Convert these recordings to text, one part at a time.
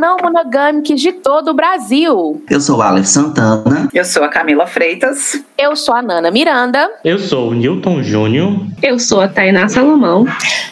não monogâmicos de todo o Brasil. Eu sou o Aleph Santana. Eu sou a Camila Freitas. Eu sou a Nana Miranda. Eu sou o Newton Júnior. Eu sou a Tainá Salomão.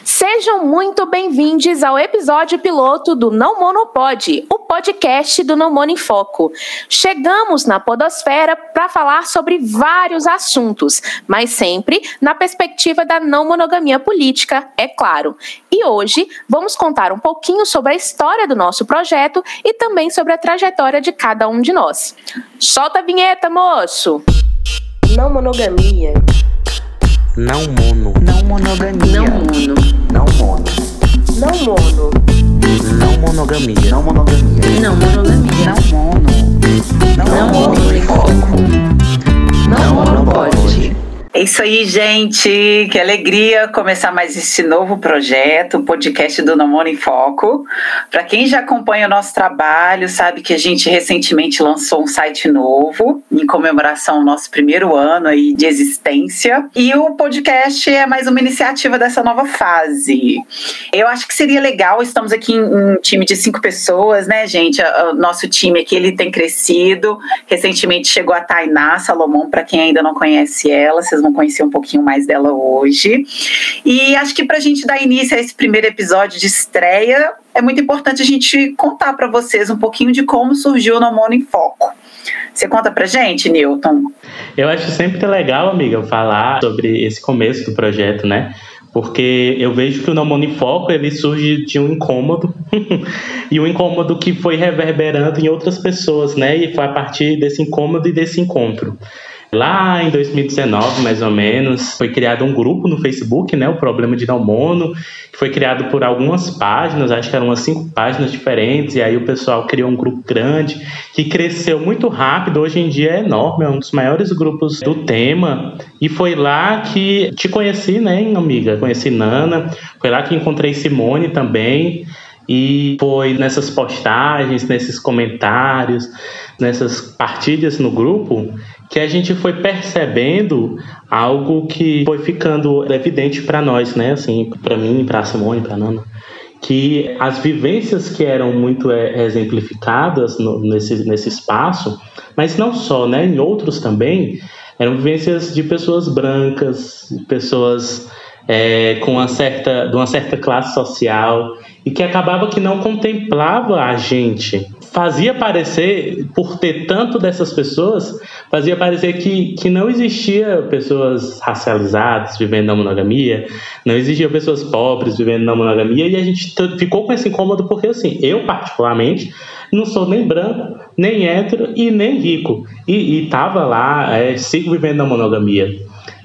Sejam muito bem-vindos ao episódio piloto do Não Monopode, o podcast do Não Mono em Foco. Chegamos na podosfera para falar sobre vários assuntos, mas sempre na perspectiva da não monogamia política, é claro. E hoje vamos contar um pouquinho sobre a história do nosso projeto e também sobre a trajetória de cada um de nós. Solta a vinheta, moço! Não monogamia. Não mono. Não monogamia. Não mono. Não mono. Não mono. Não monogamia. Não monogamia. Não monogamia. Não mono. Não mono em foco. Não monopode. É isso aí, gente. Que alegria começar mais esse novo projeto, o podcast do Namoro em Foco. Para quem já acompanha o nosso trabalho, sabe que a gente recentemente lançou um site novo em comemoração ao nosso primeiro ano aí de existência. E o podcast é mais uma iniciativa dessa nova fase. Eu acho que seria legal, estamos aqui em um time de cinco pessoas, né, gente? O nosso time aqui ele tem crescido. Recentemente chegou a Tainá Salomão, para quem ainda não conhece ela, vocês vão conhecer um pouquinho mais dela hoje. E acho que para a gente dar início a esse primeiro episódio de estreia, é muito importante a gente contar para vocês um pouquinho de como surgiu o Nomono em Foco. Você conta pra gente, Newton? Eu acho sempre legal, amiga, falar sobre esse começo do projeto, né? Porque eu vejo que o Não Mono em Foco ele surge de um incômodo e um incômodo que foi reverberando em outras pessoas, né? E foi a partir desse incômodo e desse encontro. Lá em 2019, mais ou menos, foi criado um grupo no Facebook, né, o Problema de Não Mono, que foi criado por algumas páginas, acho que eram umas cinco páginas diferentes, e aí o pessoal criou um grupo grande, que cresceu muito rápido, hoje em dia é enorme, é um dos maiores grupos do tema, e foi lá que te conheci, né, amiga, conheci Nana, foi lá que encontrei Simone também, e foi nessas postagens, nesses comentários, nessas partilhas no grupo que a gente foi percebendo algo que foi ficando evidente para nós, né? Assim, para mim, para Simone, para Nana, que as vivências que eram muito é, exemplificadas no, nesse, nesse espaço, mas não só, né? Em outros também, eram vivências de pessoas brancas, pessoas é, com uma certa, de uma certa classe social e que acabava que não contemplava a gente fazia parecer, por ter tanto dessas pessoas, fazia parecer que, que não existia pessoas racializadas vivendo na monogamia, não existiam pessoas pobres vivendo na monogamia, e a gente ficou com esse incômodo porque, assim, eu particularmente não sou nem branco, nem hétero e nem rico, e, estava lá, é, sigo vivendo na monogamia.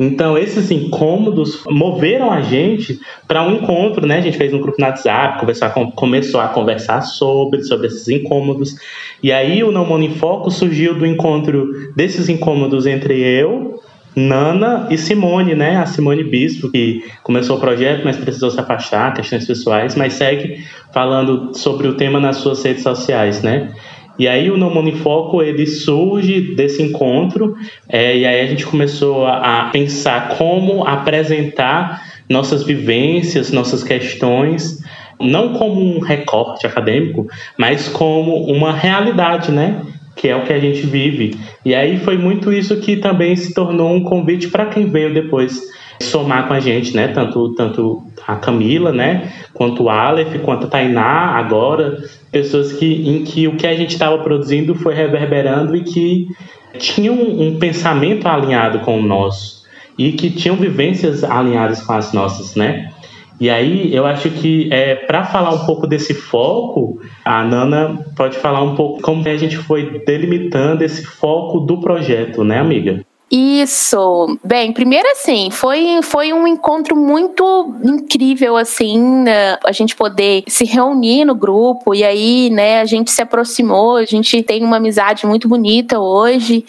Então, esses incômodos moveram a gente para um encontro, né? A gente fez um grupo no WhatsApp, com, começou a conversar sobre, sobre esses incômodos. E aí o Não Mono em Foco surgiu do encontro desses incômodos entre eu, Nana e Simone, né? A Simone Bispo, que começou o projeto, mas precisou se afastar, questões pessoais, mas segue falando sobre o tema nas suas redes sociais, né? E aí o No Mono em Foco ele surge desse encontro é, e aí a gente começou a, a pensar como apresentar nossas vivências, nossas questões, não como um recorte acadêmico, mas como uma realidade, né? Que é o que a gente vive. E aí foi muito isso que também se tornou um convite para quem veio depois somar com a gente, né? Tanto, tanto a Camila, né? Quanto o Aleph, quanto a Tainá agora, pessoas que, em que o que a gente estava produzindo foi reverberando e que tinham um pensamento alinhado com o nosso e que tinham vivências alinhadas com as nossas, né? E aí eu acho que é, para falar um pouco desse foco, a Nana pode falar um pouco como a gente foi delimitando esse foco do projeto, né, amiga? Isso. Bem, primeiro assim, foi, foi um encontro muito incrível, assim, né? a gente poder se reunir no grupo e aí, né, a gente se aproximou, a gente tem uma amizade muito bonita hoje.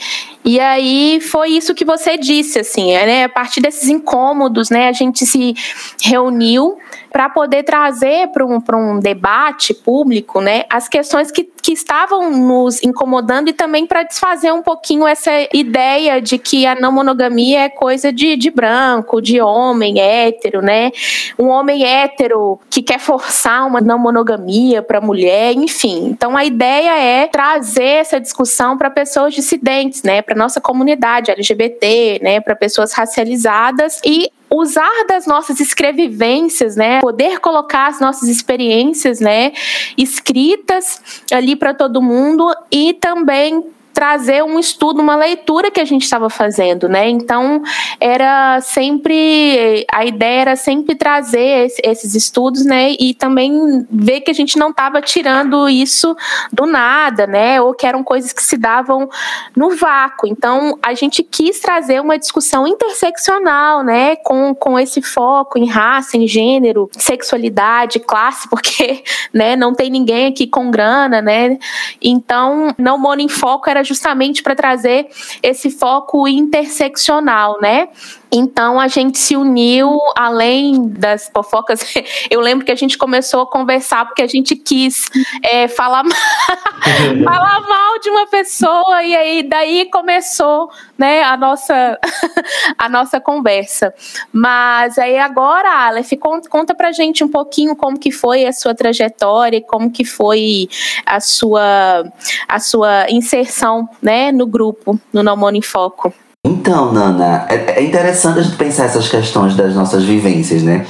E aí foi isso que você disse, assim, né? A partir desses incômodos, né? A gente se reuniu para poder trazer para um, um debate público né, as questões que, que estavam nos incomodando e também para desfazer um pouquinho essa ideia de que a não monogamia é coisa de, de branco, de homem hétero, né? Um homem hétero que quer forçar uma não monogamia para mulher, enfim. Então a ideia é trazer essa discussão para pessoas dissidentes, né? Para nossa comunidade LGBT, né? Para pessoas racializadas e usar das nossas escrevivências, né, poder colocar as nossas experiências, né, escritas ali para todo mundo e também trazer um estudo, uma leitura que a gente estava fazendo, né? Então era sempre a ideia era sempre trazer esses estudos, né? E também ver que a gente não estava tirando isso do nada, né? Ou que eram coisas que se davam no vácuo. Então a gente quis trazer uma discussão interseccional, né? Com, com esse foco em raça, em gênero, sexualidade, classe, porque, né? Não tem ninguém aqui com grana, né? Então não mono em foco era justamente para trazer esse foco interseccional, né? Então a gente se uniu, além das fofocas. Eu lembro que a gente começou a conversar porque a gente quis é, falar, mal, falar mal de uma pessoa, e aí daí começou né, a, nossa, a nossa conversa. Mas aí agora, Aleph, conta, pra gente um pouquinho como que foi a sua trajetória, como que foi a sua, a sua inserção né, no grupo, no Mono em Foco. Então, Nana, é, é interessante a gente pensar essas questões das nossas vivências, né?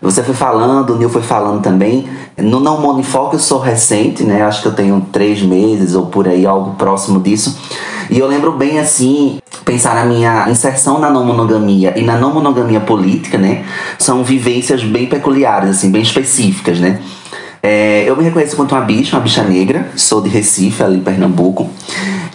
Você foi falando, o Nil foi falando também. No Não Monifoco eu sou recente, né? Acho que eu tenho três meses ou por aí, algo próximo disso. E eu lembro bem assim, pensar na minha inserção na não monogamia e na não monogamia política, né? São vivências bem peculiares, assim, bem específicas, né? É, eu me reconheço quanto uma bicha, uma bicha negra, sou de Recife, ali em Pernambuco.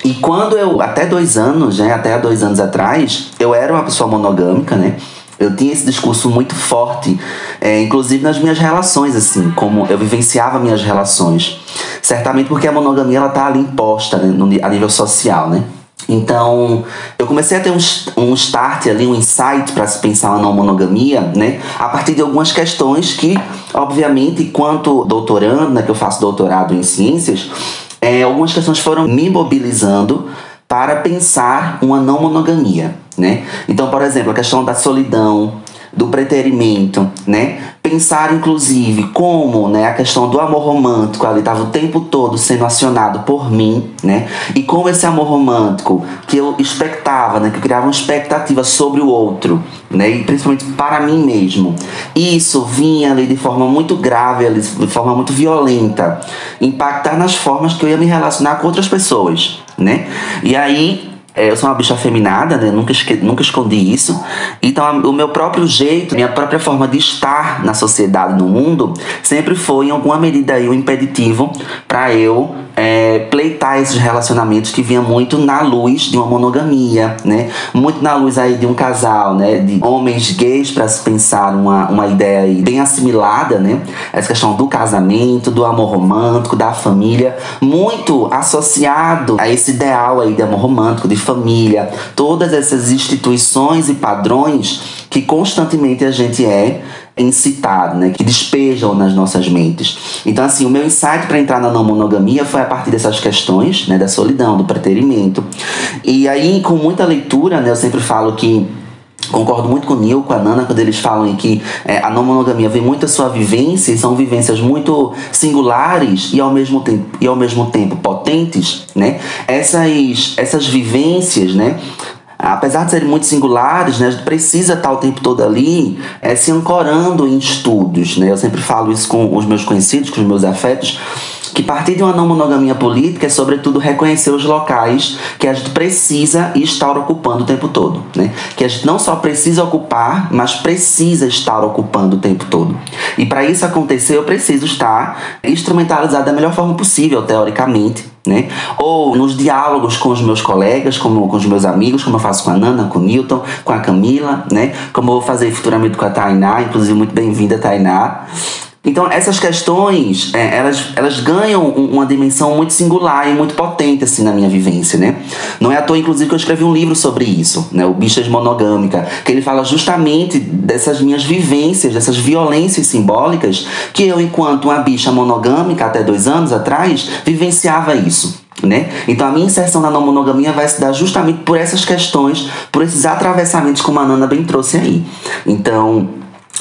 E quando eu, até dois anos, né, até há dois anos atrás, eu era uma pessoa monogâmica, né? Eu tinha esse discurso muito forte, é, inclusive nas minhas relações, assim, como eu vivenciava minhas relações. Certamente porque a monogamia ela tá ali imposta né, no, a nível social, né? Então, eu comecei a ter um, um start ali, um insight para se pensar na monogamia, né? A partir de algumas questões que, obviamente, enquanto doutorando, né, que eu faço doutorado em ciências, é, algumas questões foram me mobilizando para pensar uma não monogamia, né? Então, por exemplo, a questão da solidão, do preterimento, né? Pensar, inclusive, como né, a questão do amor romântico ali estava o tempo todo sendo acionado por mim, né? E como esse amor romântico que eu expectava, né? Que eu criava uma expectativa sobre o outro, né? E principalmente para mim mesmo. Isso vinha ali de forma muito grave, ali, de forma muito violenta, impactar nas formas que eu ia me relacionar com outras pessoas, né? E aí eu sou uma bicha afeminada, né? Nunca, nunca escondi isso. Então, o meu próprio jeito, minha própria forma de estar na sociedade, no mundo, sempre foi, em alguma medida, aí, um impeditivo para eu é, pleitar esses relacionamentos que vinham muito na luz de uma monogamia, né? Muito na luz aí de um casal, né? De homens gays para se pensar uma, uma ideia aí bem assimilada, né? Essa questão do casamento, do amor romântico, da família, muito associado a esse ideal aí de amor romântico, de família, todas essas instituições e padrões que constantemente a gente é incitado, né, que despejam nas nossas mentes. Então, assim, o meu insight para entrar na não monogamia foi a partir dessas questões, né, da solidão, do preterimento. E aí, com muita leitura, né, eu sempre falo que Concordo muito com o Neil, com a Nana, quando eles falam que é, a não monogamia vem muito da sua vivência e são vivências muito singulares e ao mesmo tempo, e ao mesmo tempo potentes, né? Essas, essas vivências, né? Apesar de serem muito singulares, né, a gente precisa estar o tempo todo ali é, se ancorando em estudos. Né? Eu sempre falo isso com os meus conhecidos, com os meus afetos, que partir de uma não monogamia política é sobretudo reconhecer os locais que a gente precisa estar ocupando o tempo todo, né? Que a gente não só precisa ocupar, mas precisa estar ocupando o tempo todo. E para isso acontecer, eu preciso estar instrumentalizado da melhor forma possível, teoricamente, né? Ou nos diálogos com os meus colegas, com os meus amigos, como eu faço com a Nana, com o Newton, com a Camila, né? Como eu vou fazer futuramente com a Tainá, inclusive muito bem-vinda, Tainá. Então, essas questões, é, elas, elas ganham um- uma dimensão muito singular e muito potente, assim, na minha vivência, né? Não é à toa, inclusive, que eu escrevi um livro sobre isso, né? O Bichas Monogâmica, que ele fala justamente dessas minhas vivências, dessas violências simbólicas, que eu, enquanto uma bicha monogâmica, até dois anos atrás, vivenciava isso. Né? Então a minha inserção na não monogamia vai se dar justamente por essas questões, por esses atravessamentos como a Nana bem trouxe aí. Então,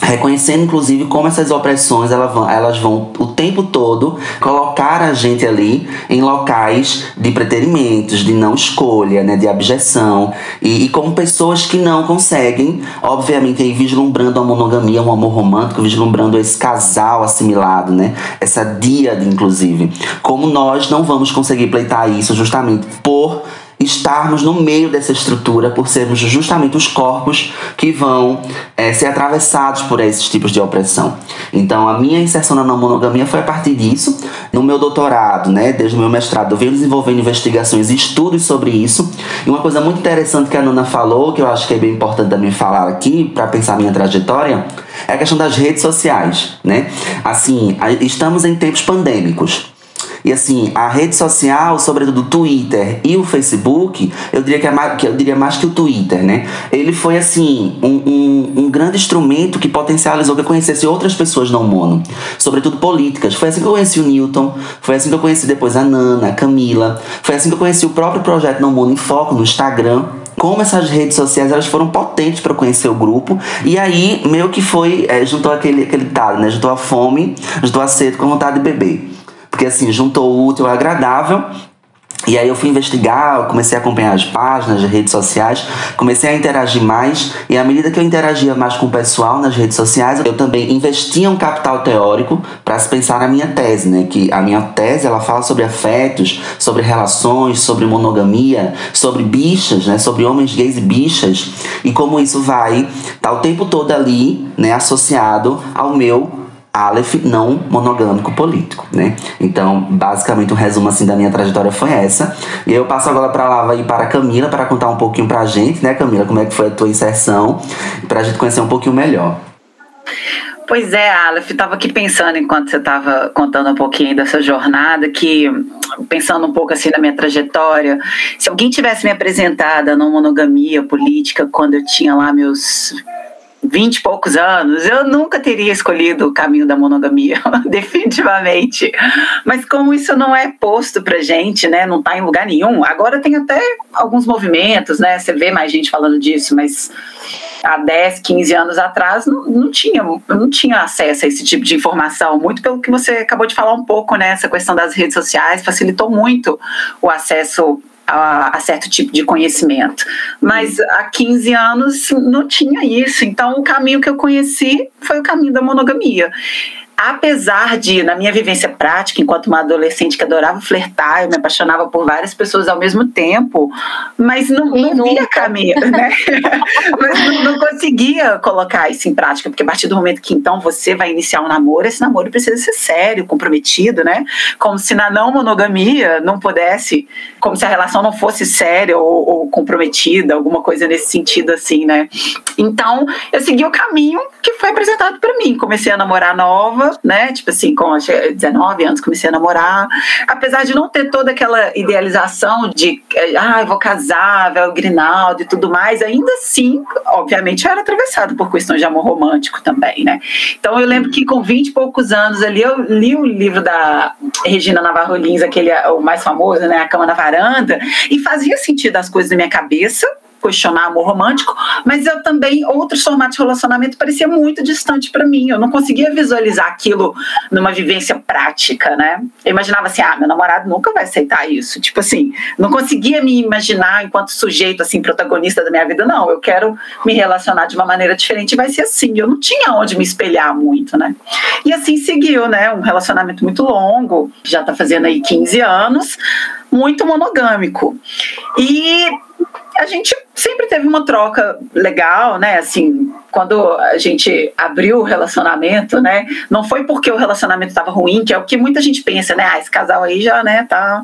reconhecendo inclusive como essas opressões elas vão, elas vão o tempo todo colocar a gente ali em locais de preterimentos, de não escolha, né, de abjeção. E, e como pessoas que não conseguem, obviamente aí vislumbrando a monogamia, um amor romântico, vislumbrando esse casal assimilado, né, essa díade inclusive, como nós não vamos conseguir pleitar isso justamente por estarmos no meio dessa estrutura, por sermos justamente os corpos que vão eh, ser atravessados por esses tipos de opressão. Então, a minha inserção na não monogamia foi a partir disso. No meu doutorado, né, desde o meu mestrado, eu venho desenvolvendo investigações e estudos sobre isso. E uma coisa muito interessante que a Nana falou, que eu acho que é bem importante também falar aqui, para pensar minha trajetória, é a questão das redes sociais, né? Assim, estamos em tempos pandêmicos. E assim, a rede social, sobretudo o Twitter e o Facebook, eu diria que, é mais, que eu diria mais que o Twitter, né? Ele foi assim, um, um, um grande instrumento que potencializou que eu conhecesse outras pessoas não mono, sobretudo políticas. Foi assim que eu conheci o Newton, foi assim que eu conheci depois a Nana, a Camila, foi assim que eu conheci o próprio projeto Não Mono em Foco no Instagram. Como essas redes sociais elas foram potentes para conhecer o grupo e aí meio que foi é, juntou aquele aquele ditado, né? Juntou a fome, juntou a sede com a vontade de beber. Porque assim, juntou o útil ao agradável. E aí eu fui investigar, comecei a acompanhar as páginas, as redes sociais, comecei a interagir mais. E à medida que eu interagia mais com o pessoal nas redes sociais, eu também investia um capital teórico para se pensar na minha tese, né? Que a minha tese ela fala sobre afetos, sobre relações, sobre monogamia, sobre bichas, né? Sobre homens gays e bichas e como isso vai estar o tempo todo ali, né? Associado ao meu Aleph não monogâmico político, né? Então, basicamente, um resumo assim da minha trajetória foi essa. E eu passo agora para lá e para a Camila para contar um pouquinho pra gente, né, Camila, como é que foi a tua inserção, pra gente conhecer um pouquinho melhor. Pois é, Aleph, estava aqui pensando enquanto você estava contando um pouquinho dessa jornada, que pensando um pouco assim na minha trajetória, se alguém tivesse me apresentado a não monogamia política quando eu tinha lá meus vinte e poucos anos, eu nunca teria escolhido o caminho da monogamia, definitivamente. Mas como isso não é posto pra gente, né, não tá em lugar nenhum, agora tem até alguns movimentos, né, você vê mais gente falando disso, mas há 10, 15 anos atrás não, não tinha não tinha acesso a esse tipo de informação, muito pelo que você acabou de falar um pouco, né, essa questão das redes sociais facilitou muito o acesso a, a, certo tipo de conhecimento. Mas há 15 anos não tinha isso. Então, o caminho que eu conheci foi o caminho da monogamia. Apesar de, na minha vivência prática, enquanto uma adolescente que adorava flertar, eu me apaixonava por várias pessoas ao mesmo tempo, mas não, não via caminho, né? conseguia colocar isso em prática, porque a partir do momento que então você vai iniciar um namoro, esse namoro precisa ser sério, comprometido, né? Como se na não monogamia não pudesse, como se a relação não fosse séria ou, ou comprometida, alguma coisa nesse sentido assim, né? Então, eu segui o caminho que foi apresentado para mim. Comecei a namorar nova, né? Tipo assim, com 19 anos comecei a namorar. Apesar de não ter toda aquela idealização de, ah, vou casar, véu grinaldo e tudo mais, ainda assim, obviamente, eu era atravessado por questões de amor romântico também, né? Então, eu lembro que com 20 e poucos anos ali, eu li o livro da Regina Navarro Lins, aquele, o mais famoso, né? A Cama na Varanda, e fazia sentido as coisas na minha cabeça, questionar amor romântico, mas eu também, outros formatos de relacionamento parecia muito distante para mim. Eu não conseguia visualizar aquilo numa vivência prática, né? Eu imaginava assim, ah, meu namorado nunca vai aceitar isso. Tipo assim, não conseguia me imaginar enquanto sujeito, assim, protagonista da minha vida. Não, eu quero me relacionar de uma maneira diferente, vai ser assim. Eu não tinha onde me espelhar muito, né? E assim seguiu, né? Um relacionamento muito longo, já tá fazendo aí 15 anos, muito monogâmico. E a gente sempre teve uma troca legal, né? Assim, quando a gente abriu o relacionamento, né? Não foi porque o relacionamento estava ruim, que é o que muita gente pensa, né? Ah, esse casal aí já, né, tá.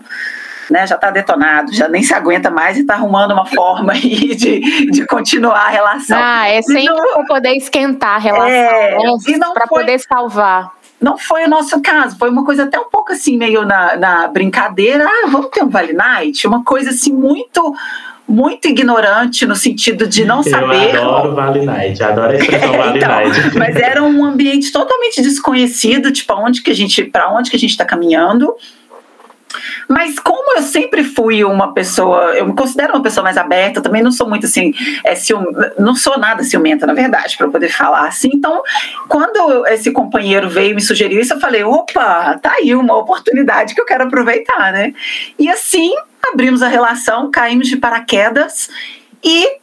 Né, já está detonado, já nem se aguenta mais e está arrumando uma forma aí de, de continuar a relação. Ah, é sempre para poder esquentar a relação, é, né? para poder salvar. não foi o nosso caso, foi uma coisa até um pouco assim, meio na, na brincadeira, ah, vamos ter um Vale Night, uma coisa assim muito muito ignorante no sentido de não saber. Eu adoro Vale Night, adoro a expressão Vale então, Night. mas era um ambiente totalmente desconhecido, tipo, aonde que a gente, para onde que a gente está caminhando. Mas como eu sempre fui uma pessoa, eu me considero uma pessoa mais aberta, também não sou muito assim, é, cium, não sou nada ciumenta, na verdade, para poder falar assim. Então, quando esse companheiro veio e me sugeriu isso, eu falei, opa, tá aí uma oportunidade que eu quero aproveitar, né? E assim, abrimos a relação, caímos de paraquedas e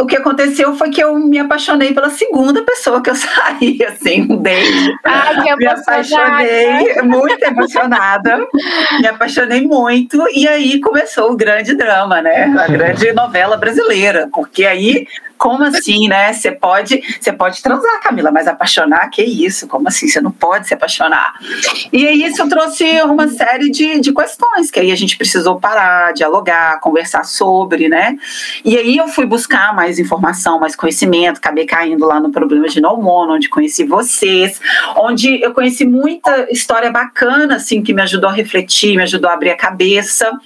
o que aconteceu foi que eu me apaixonei pela segunda pessoa que eu saí, assim, um date. Ai, que me apaixonei, muito emocionada, me apaixonei muito, e aí começou o grande drama, né? A grande novela brasileira, porque aí como assim, né? Você pode, você pode transar, Camila, mas apaixonar, que isso? Como assim? Você não pode se apaixonar. E aí isso trouxe uma série de, de questões que aí a gente precisou parar, dialogar, conversar sobre, né? E aí eu fui buscar mais informação, mais conhecimento, acabei caindo lá no problema de Mono, onde conheci vocês, onde eu conheci muita história bacana, assim, que me ajudou a refletir, me ajudou a abrir a cabeça.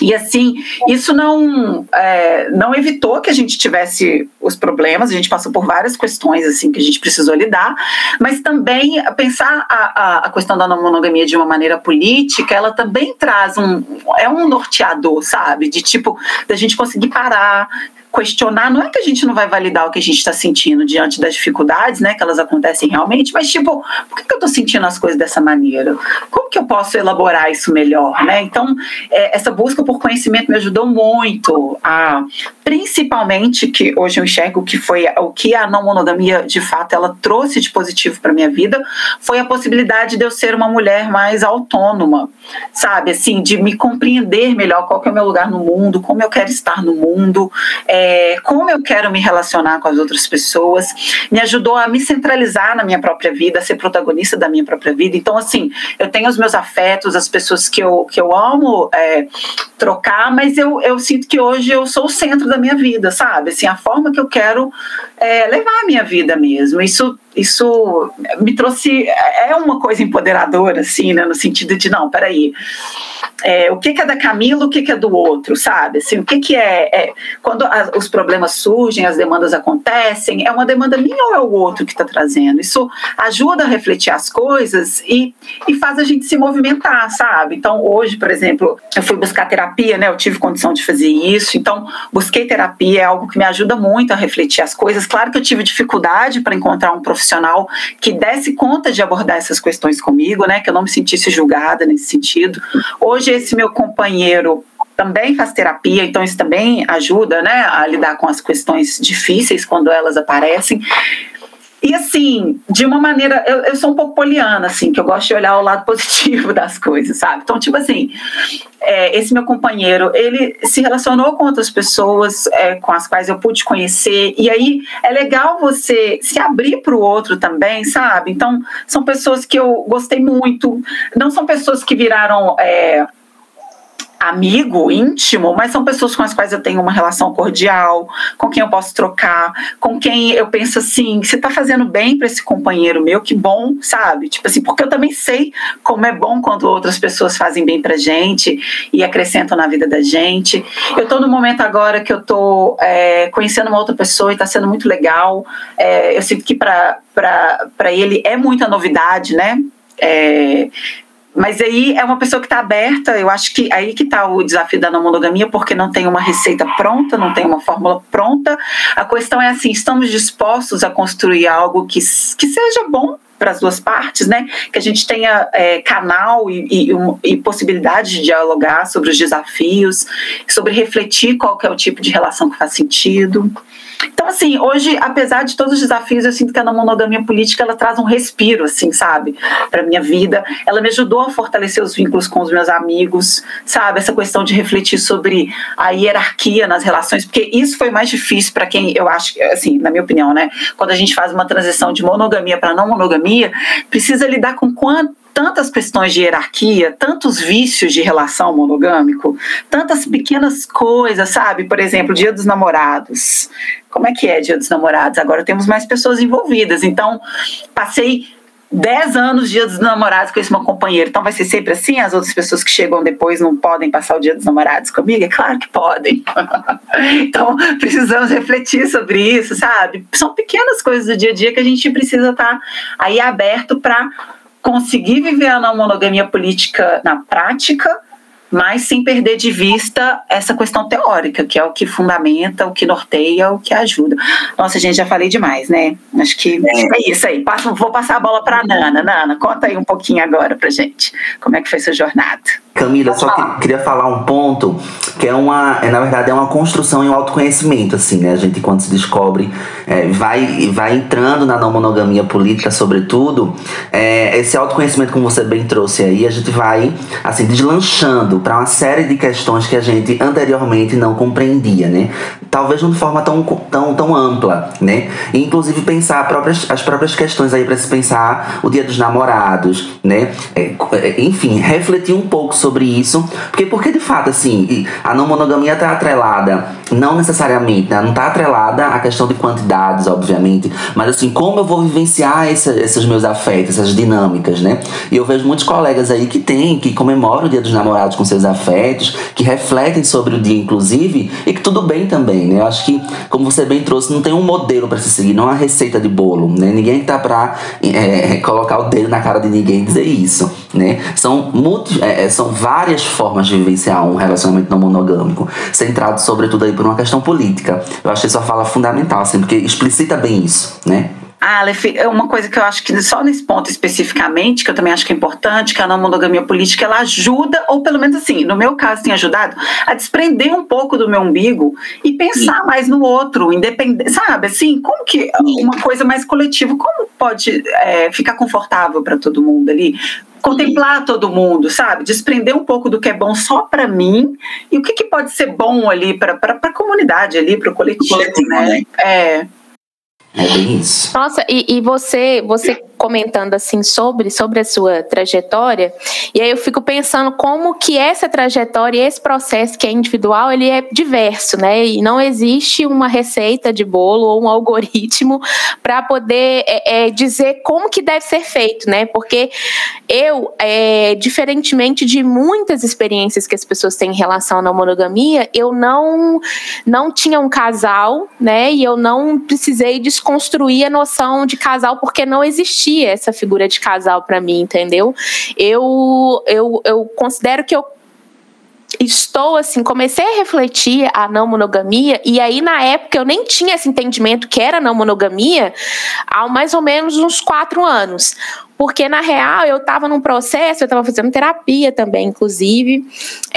E assim, isso não, é, não evitou que a gente tivesse os problemas, a gente passou por várias questões assim que a gente precisou lidar, mas também pensar a, a, a questão da monogamia de uma maneira política, ela também traz um, é um norteador, sabe? De tipo, da gente conseguir parar, questionar, não é que a gente não vai validar o que a gente está sentindo diante das dificuldades, né, que elas acontecem realmente, mas tipo, por que, eu estou sentindo as coisas dessa maneira? Como que eu posso elaborar isso melhor, né? Então, é, essa busca por conhecimento me ajudou muito a, principalmente, que hoje eu enxergo que foi o que a não monogamia, de fato, ela trouxe de positivo para minha vida, foi a possibilidade de eu ser uma mulher mais autônoma, sabe, assim, de me compreender melhor qual que é o meu lugar no mundo, como eu quero estar no mundo, é, é, como eu quero me relacionar com as outras pessoas, me ajudou a me centralizar na minha própria vida, a ser protagonista da minha própria vida. Então, assim, eu tenho os meus afetos, as pessoas que eu, que eu amo é, trocar, mas eu, eu sinto que hoje eu sou o centro da minha vida, sabe? Assim, a forma que eu quero é, levar a minha vida mesmo. Isso isso me trouxe é uma coisa empoderadora assim né no sentido de não peraí é, o que, que é da Camila o que, que é do outro sabe assim o que que é, é quando a, os problemas surgem as demandas acontecem é uma demanda minha ou é o outro que está trazendo. Isso ajuda a refletir as coisas e, e faz a gente se movimentar sabe? Então hoje por exemplo eu fui buscar terapia né? Eu tive condição de fazer isso. Então busquei terapia é algo que me ajuda muito a refletir as coisas. Claro que eu tive dificuldade para encontrar um profissional que desse conta de abordar essas questões comigo, né? Que eu não me sentisse julgada nesse sentido. Hoje esse meu companheiro também faz terapia, então isso também ajuda, né, a lidar com as questões difíceis quando elas aparecem. E assim, de uma maneira, eu, eu, sou um pouco poliana, assim, que eu gosto de olhar o lado positivo das coisas, sabe? Então, tipo assim, é, esse meu companheiro, ele se relacionou com outras pessoas é, com as quais eu pude conhecer, e aí é legal você se abrir para o outro também, sabe? Então, são pessoas que eu gostei muito, não são pessoas que viraram. É, amigo íntimo, mas são pessoas com as quais eu tenho uma relação cordial, com quem eu posso trocar, com quem eu penso assim, se tá fazendo bem para esse companheiro meu, que bom, sabe? Tipo assim, porque eu também sei como é bom quando outras pessoas fazem bem pra gente e acrescentam na vida da gente. Eu tô no momento agora que eu tô é, conhecendo uma outra pessoa e tá sendo muito legal. É, eu sinto que para ele é muita novidade, né? É, mas aí é uma pessoa que está aberta, eu acho que aí que está o desafio da não monogamia, porque não tem uma receita pronta, não tem uma fórmula pronta. A questão é assim, estamos dispostos a construir algo que, que seja bom para as duas partes, né? Que a gente tenha é, canal e, e, e, possibilidade de dialogar sobre os desafios, sobre refletir qual é o tipo de relação que faz sentido. Então, assim, hoje, apesar de todos os desafios, eu sinto que a não monogamia política ela traz um respiro, assim, sabe, para minha vida. Ela me ajudou a fortalecer os vínculos com os meus amigos, sabe, essa questão de refletir sobre a hierarquia nas relações, porque isso foi mais difícil para quem eu acho, assim, na minha opinião, né, quando a gente faz uma transição de monogamia para não monogamia, precisa lidar com quanto tantas questões de hierarquia, tantos vícios de relação monogâmico, tantas pequenas coisas, sabe? Por exemplo, Dia dos Namorados. Como é que é Dia dos Namorados? Agora temos mais pessoas envolvidas. Então, passei 10 anos dia dos namorados com esse meu companheiro. Então vai ser sempre assim? As outras pessoas que chegam depois não podem passar o dia dos namorados comigo? É claro que podem. então precisamos refletir sobre isso, sabe? São pequenas coisas do dia a dia que a gente precisa estar aí aberto para conseguir viver a não monogamia política na prática mas sem perder de vista essa questão teórica, que é o que fundamenta, o que norteia, o que ajuda. Nossa, gente, já falei demais, né? Acho que é isso aí. Passo, vou passar a bola para Nana. Nana, conta aí um pouquinho agora pra gente. Como é que foi sua jornada? Camila, só que, queria falar um ponto que é uma, é, na verdade, é uma construção e um autoconhecimento, assim, né? A gente, quando se descobre, é, vai, vai entrando na não monogamia política, sobretudo, é, esse autoconhecimento, como você bem trouxe aí, a gente vai, assim, deslanchando para uma série de questões que a gente anteriormente não compreendia, né? Talvez não de forma tão, tão, tão ampla, né? E, inclusive, pensar próprias, as próprias questões aí para se pensar o dia dos namorados, né? É, é, enfim, refletir um pouco sobre sobre isso, porque porque de fato assim, a não monogamia está atrelada, não necessariamente, né? não está atrelada à questão de quantidades, obviamente, mas assim, como eu vou vivenciar esses meus afetos, essas dinâmicas, né? E eu vejo muitos colegas aí que têm, que comemoram o Dia dos Namorados com seus afetos, que refletem sobre o dia, inclusive, e que tudo bem também, né? Eu acho que, como você bem trouxe, não tem um modelo para se seguir, não é uma receita de bolo, né? Ninguém tá para é, colocar o dedo na cara de ninguém e dizer isso, né? São, multi, é, é são várias formas de vivenciar um relacionamento não monogâmico, centrado sobretudo aí por uma questão política. Eu achei sua fala fundamental, assim, porque explicita bem isso, né? Ah, Aleph, é uma coisa que eu acho que só nesse ponto especificamente, que eu também acho que é importante, que a não monogamia política, ela ajuda, ou pelo menos assim, no meu caso tem ajudado, a desprender um pouco do meu umbigo e pensar Sim. mais no outro, independente, sabe, assim, como que uma coisa mais coletiva, como pode é, ficar confortável para todo mundo ali? contemplar todo mundo, sabe? Desprender um pouco do que é bom só para mim e o que, que pode ser bom ali para a comunidade ali, para o coletivo, coletivo, né? né? É. É bem isso. Nossa, e, e você, você comentando assim sobre, sobre a sua trajetória, e aí eu fico pensando como que essa trajetória, esse processo que é individual, ele é diverso, né? E não existe uma receita de bolo ou um algoritmo para poder é, é, dizer como que deve ser feito, né? Porque eu, é, diferentemente de muitas experiências que as pessoas têm em relação à monogamia, eu não, não tinha um casal, né? E eu não precisei desconstruir a noção de casal porque não existia essa figura de casal para mim, entendeu? Eu, eu, eu considero que eu estou assim, comecei a refletir a não monogamia, e aí na época eu nem tinha esse entendimento que era não monogamia há mais ou menos uns quatro anos. Porque, na real, eu estava num processo, eu estava fazendo terapia também, inclusive.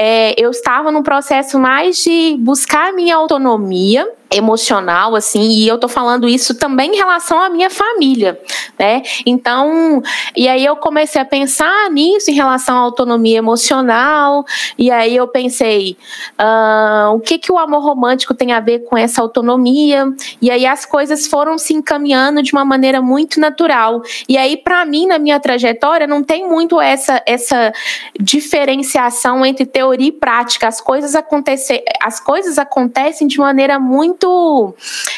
É, eu estava num processo mais de buscar a minha autonomia emocional, assim, e eu tô falando isso também em relação à minha família, né? Então, e aí eu comecei a pensar nisso em relação à autonomia emocional, e aí eu pensei, uh, o que que o amor romântico tem a ver com essa autonomia? E aí as coisas foram se encaminhando de uma maneira muito natural. E aí, para mim, na minha trajetória, não tem muito essa, essa diferenciação entre teoria e prática. As coisas, acontecer, as coisas acontecem de maneira muito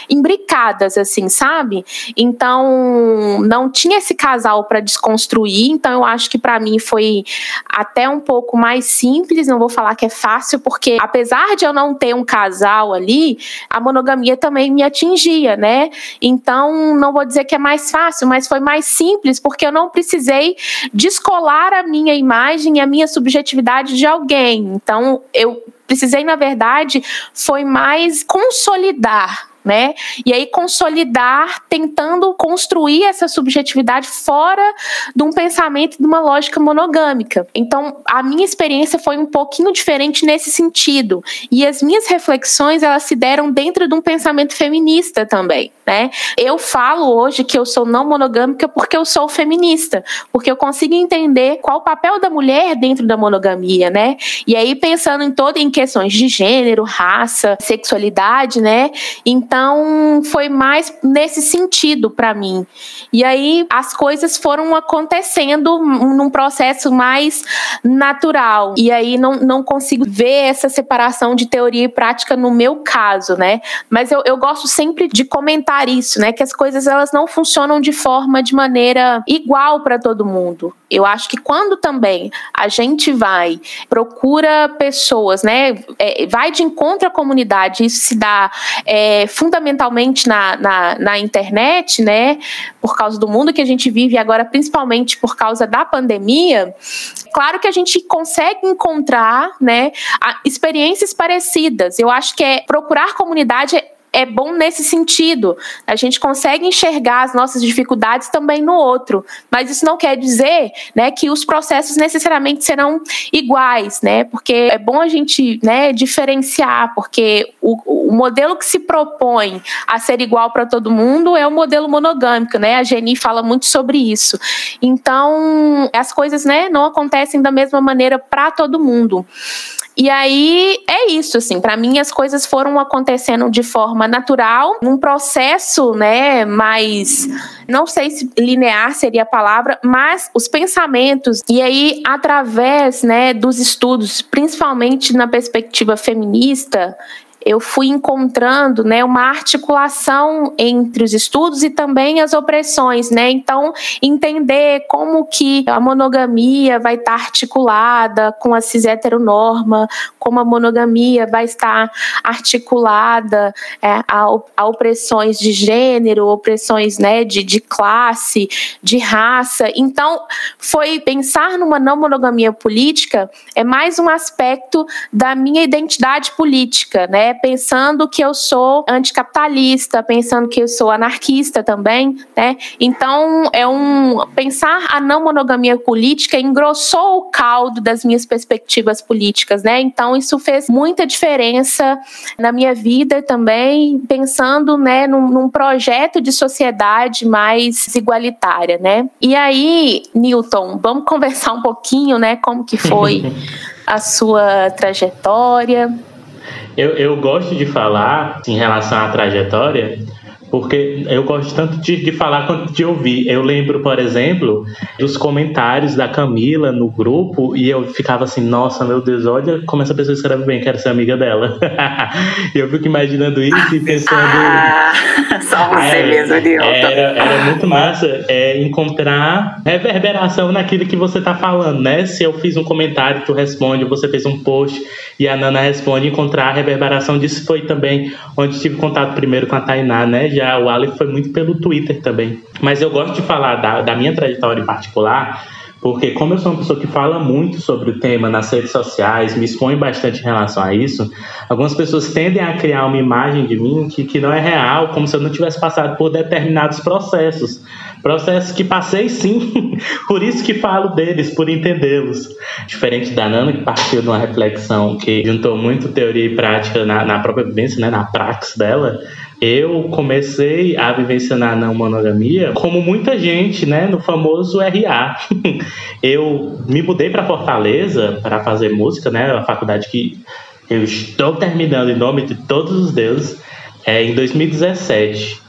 imbricadas, assim, sabe? Então, não tinha esse casal para desconstruir, então eu acho que para mim foi até um pouco mais simples, não vou falar que é fácil, porque apesar de eu não ter um casal ali, a monogamia também me atingia, né? Então, não vou dizer que é mais fácil, mas foi mais simples, porque eu não precisei descolar a minha imagem e a minha subjetividade de alguém. Então, eu precisei, na verdade, foi mais consolidar né? E aí consolidar, tentando construir essa subjetividade fora de um pensamento de uma lógica monogâmica. Então, a minha experiência foi um pouquinho diferente nesse sentido. E as minhas reflexões, elas se deram dentro de um pensamento feminista também, né? Eu falo hoje que eu sou não monogâmica porque eu sou feminista, porque eu consigo entender qual o papel da mulher dentro da monogamia, né? E aí pensando em todo em questões de gênero, raça, sexualidade, né? Então, Então foi mais nesse sentido para mim. E aí as coisas foram acontecendo num processo mais natural. E aí não, não consigo ver essa separação de teoria e prática no meu caso, né? Mas eu, eu gosto sempre de comentar isso, né? Que as coisas elas não funcionam de forma de maneira igual para todo mundo. Eu acho que quando também a gente vai, procura pessoas, né? É, vai de encontro à comunidade, isso se dá é, fundamentalmente na, na, na internet, né? Por causa do mundo que a gente vive agora, principalmente por causa da pandemia. Claro que a gente consegue encontrar, né? Experiências parecidas. Eu acho que é procurar comunidade é bom nesse sentido. A gente consegue enxergar as nossas dificuldades também no outro, mas isso não quer dizer, né, que os processos necessariamente serão iguais, né? Porque é bom a gente, né, diferenciar, porque o, o modelo que se propõe a ser igual para todo mundo é o modelo monogâmico, né? A Geni fala muito sobre isso. Então, as coisas, né, não acontecem da mesma maneira para todo mundo. E aí é isso, assim, para mim as coisas foram acontecendo de forma natural, num processo, né, mais não sei se linear seria a palavra, mas os pensamentos e aí através, né, dos estudos, principalmente na perspectiva feminista, eu fui encontrando né, uma articulação entre os estudos e também as opressões, né? Então, entender como que a monogamia vai estar articulada com a cis heteronorma, como a monogamia vai estar articulada é, a, a, opressões de gênero, opressões né, de, de classe, de raça. Então, foi pensar numa não monogamia política é mais um aspecto da minha identidade política, né? Pensando que eu sou anticapitalista, pensando que eu sou anarquista também, né? Então, é um pensar a não monogamia política engrossou o caldo das minhas perspectivas políticas, né? Então, isso fez muita diferença na minha vida também, pensando, né, num, num projeto de sociedade mais igualitária, né? E aí, Newton, vamos conversar um pouquinho, né, como que foi a sua trajetória, eu, eu gosto de falar em relação à trajetória, porque eu gosto tanto de, de falar quanto de ouvir. Eu lembro, por exemplo, dos comentários da Camila no grupo e eu ficava assim, nossa, meu Deus, olha como essa pessoa escreve bem, quero ser amiga dela. e eu fico imaginando isso e pensando. Ah, só você é, mesmo, Nilton. Era, era muito massa é, encontrar reverberação naquilo que você tá falando, né? Se eu fiz um comentário, tu responde, você fez um post e a Nana responde, encontrar a reverberação disso foi também onde tive contato primeiro com a Tainá, né? já o Aleph foi muito pelo Twitter também. Mas eu gosto de falar da, da minha trajetória em particular, porque como eu sou uma pessoa que fala muito sobre o tema nas redes sociais, me expõe bastante em relação a isso, algumas pessoas tendem a criar uma imagem de mim que, que não é real, como se eu não tivesse passado por determinados processos. Processos que passei sim, por isso que falo deles, por entendê-los. Diferente da Nana, que partiu de uma reflexão que juntou muito teoria e prática na, na própria vivência, né, na praxis dela, eu comecei a vivenciar não monogamia como muita gente, né, no famoso RA. eu me mudei para Fortaleza para fazer música, né, a faculdade que eu estou terminando em nome de todos os deuses, é, em 2017.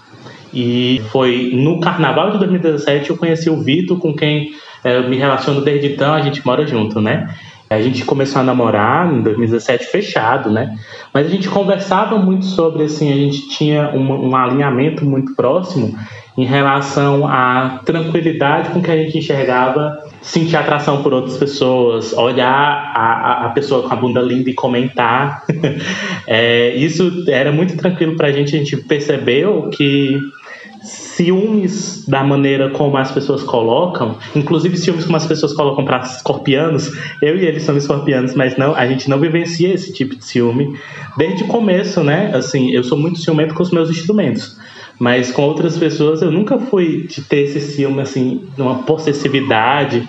E foi no carnaval de 2017 eu conheci o Vitor, com quem é, eu me relaciono desde então, a gente mora junto, né? A gente começou a namorar em 2017 fechado, né? Mas a gente conversava muito sobre, assim, a gente tinha um, um alinhamento muito próximo em relação à tranquilidade com que a gente enxergava sentir atração por outras pessoas, olhar a, a pessoa com a bunda linda e comentar. é, isso era muito tranquilo para a gente. A gente percebeu que ciúmes da maneira como as pessoas colocam, inclusive ciúmes como as pessoas colocam para escorpianos. Eu e eles somos escorpianos, mas não, a gente não vivencia esse tipo de ciúme desde o começo, né? Assim, eu sou muito ciumento com os meus instrumentos. Mas com outras pessoas eu nunca fui de ter esse ciúme, assim, uma possessividade.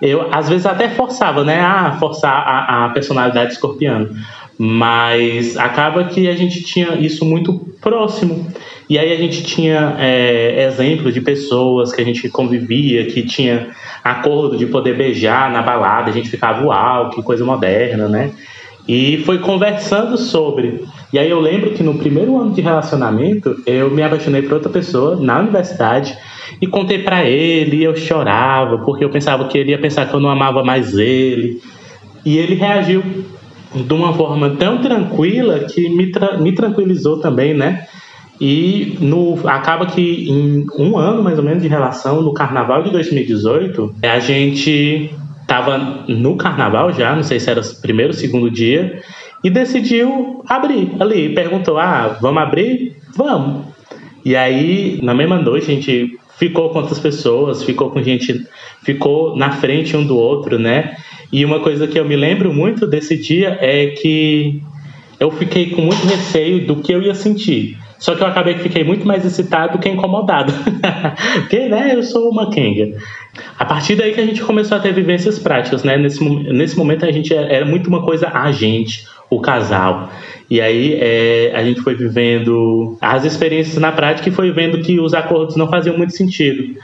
Eu, às vezes, até forçava, né? Ah, forçar a, a personalidade escorpiano. Mas acaba que a gente tinha isso muito próximo. E aí a gente tinha é, exemplos de pessoas que a gente convivia, que tinha acordo de poder beijar na balada, a gente ficava uau, que coisa moderna, né? E foi conversando sobre. E aí eu lembro que no primeiro ano de relacionamento, eu me apaixonei por outra pessoa na universidade e contei para ele, e eu chorava, porque eu pensava que ele ia pensar que eu não amava mais ele. E ele reagiu de uma forma tão tranquila que me, tra me tranquilizou também, né? E no, acaba que em um ano mais ou menos de relação, no carnaval de 2018, a gente estava no carnaval já, não sei se era o primeiro ou segundo dia, e decidiu abrir ali. Perguntou: ah, vamos abrir? Vamos. E aí, na mesma noite, a gente ficou com outras pessoas, ficou com gente, ficou na frente um do outro, né? E uma coisa que eu me lembro muito desse dia é que eu fiquei com muito receio do que eu ia sentir. Só que eu acabei que fiquei muito mais excitado do que incomodado. Porque, né, eu sou uma Kenga. A partir daí que a gente começou a ter vivências práticas, né? Nesse, nesse momento a gente era muito uma coisa a gente, o casal. E aí é, a gente foi vivendo as experiências na prática e foi vendo que os acordos não faziam muito sentido.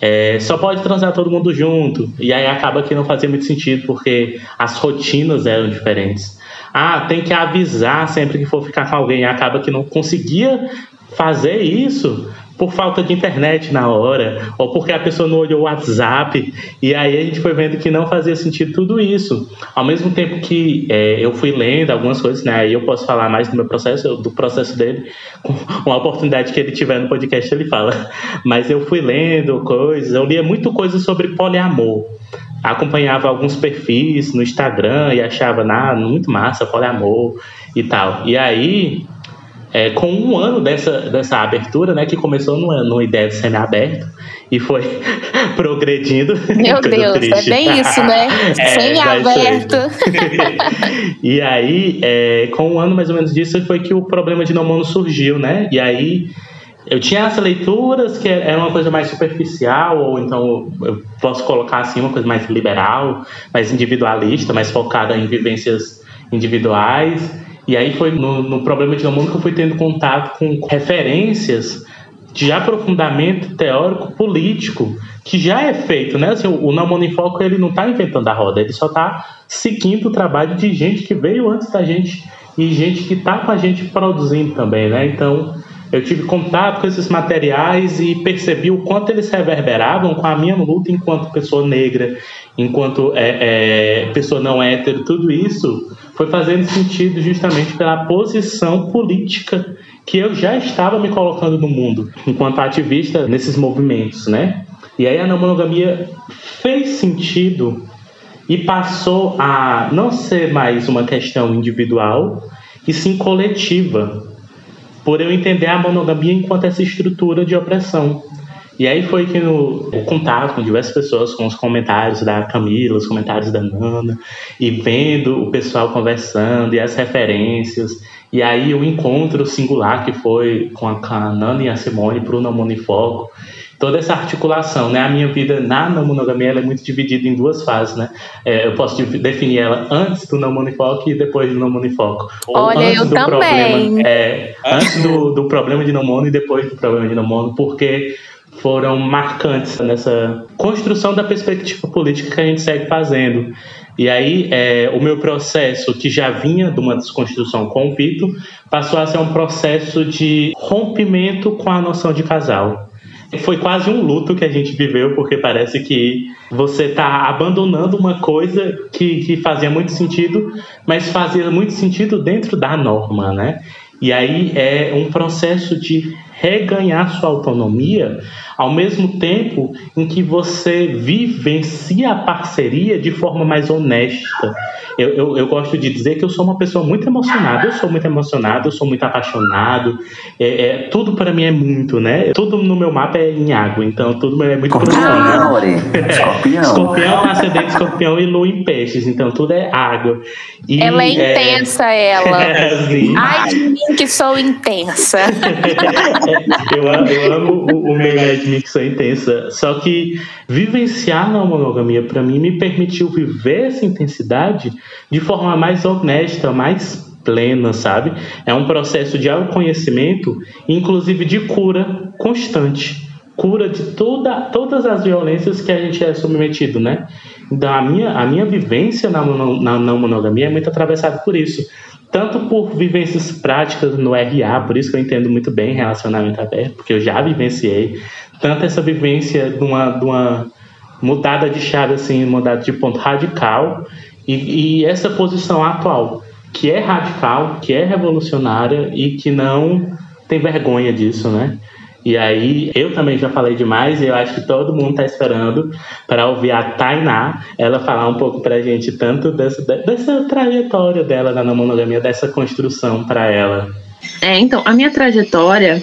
É, só pode transar todo mundo junto. E aí acaba que não fazia muito sentido, porque as rotinas eram diferentes. Ah, tem que avisar sempre que for ficar com alguém. Acaba que não conseguia fazer isso por falta de internet na hora, ou porque a pessoa não olhou o WhatsApp, e aí a gente foi vendo que não fazia sentido tudo isso. Ao mesmo tempo que é, eu fui lendo algumas coisas, né, aí eu posso falar mais do meu processo, do processo dele, com uma oportunidade que ele tiver no podcast ele fala. Mas eu fui lendo coisas, eu lia muito coisa sobre poliamor acompanhava alguns perfis no Instagram e achava, nah, muito massa, poliamor e tal. E aí é, com um ano dessa, dessa abertura, né, que começou numa, numa ideia de semi-aberto e foi progredindo. Meu Deus, triste. é bem isso, né? é, Semi-aberto. e aí, é, com um ano mais ou menos disso, foi que o problema de Nomono surgiu, né? E aí eu tinha essas leituras que era uma coisa mais superficial, ou então eu posso colocar assim uma coisa mais liberal, mais individualista, mais focada em vivências individuais. E aí foi no, no problema de namoro que eu fui tendo contato com referências de aprofundamento teórico político que já é feito, né? Assim, o, o Namoro em Foco ele não está inventando a roda, ele só está seguindo o trabalho de gente que veio antes da gente e gente que está com a gente produzindo também, né? Então eu tive contato com esses materiais e percebi o quanto eles reverberavam com a minha luta enquanto pessoa negra, enquanto é, é, pessoa não hétero, tudo isso foi fazendo sentido justamente pela posição política que eu já estava me colocando no mundo, enquanto ativista nesses movimentos, né? E aí a não monogamia fez sentido e passou a não ser mais uma questão individual, e sim coletiva por eu entender a monogamia enquanto essa estrutura de opressão. E aí foi que no, o contato com diversas pessoas, com os comentários da Camila, os comentários da Nana, e vendo o pessoal conversando e as referências, e aí o encontro singular que foi com a, a Nana e a Simone para o Não Foco, toda essa articulação, né? A minha vida na não monogamia é muito dividida em duas fases, né? É, eu posso definir ela antes do não monofoco e depois do não monofoco. Olha, antes eu do também. Problema, é, antes do, do problema de não mono e depois do problema de não mono, porque foram marcantes nessa construção da perspectiva política que a gente segue fazendo. E aí, é, o meu processo, que já vinha de uma desconstrução com o Vitor, passou a ser um processo de rompimento com a noção de casal. Foi quase um luto que a gente viveu, porque parece que você está abandonando uma coisa que, que fazia muito sentido, mas fazia muito sentido dentro da norma, né? E aí é um processo de reganhar sua autonomia, ao mesmo tempo em que você vivencia a parceria de forma mais honesta. Eu, eu, eu, gosto de dizer que eu sou uma pessoa muito emocionada, eu sou muito emocionado, eu sou muito apaixonado. É, é tudo para mim é muito, né? Tudo no meu mapa é em água, então tudo é muito escorpião, né, Escorpião. escorpião, ascendente escorpião e lua em peixes, então tudo é água. E, ela é intensa, é... ela. Ai de mim que sou intensa. eu, eu amo o, o mim que sou intensa. Só que vivenciar na monogamia, para mim, me permitiu viver essa intensidade de forma mais honesta, mais plena, sabe? É um processo de autoconhecimento, inclusive de cura constante. Cura de toda, todas as violências que a gente é submetido, né? Então, a minha, a minha vivência na, mono- na não monogamia é muito atravessada por isso. Tanto por vivências práticas no RA, por isso que eu entendo muito bem relacionamento aberto, porque eu já vivenciei. Tanto essa vivência de uma, de uma mudada de chave, assim, mudada de ponto radical, e, e essa posição atual, que é radical, que é revolucionária e que não tem vergonha disso, né? E aí, eu também já falei demais e eu acho que todo mundo está esperando para ouvir a Tainá, ela falar um pouco pra gente tanto dessa, dessa trajetória dela na não monogamia, dessa construção para ela. É, então, a minha trajetória,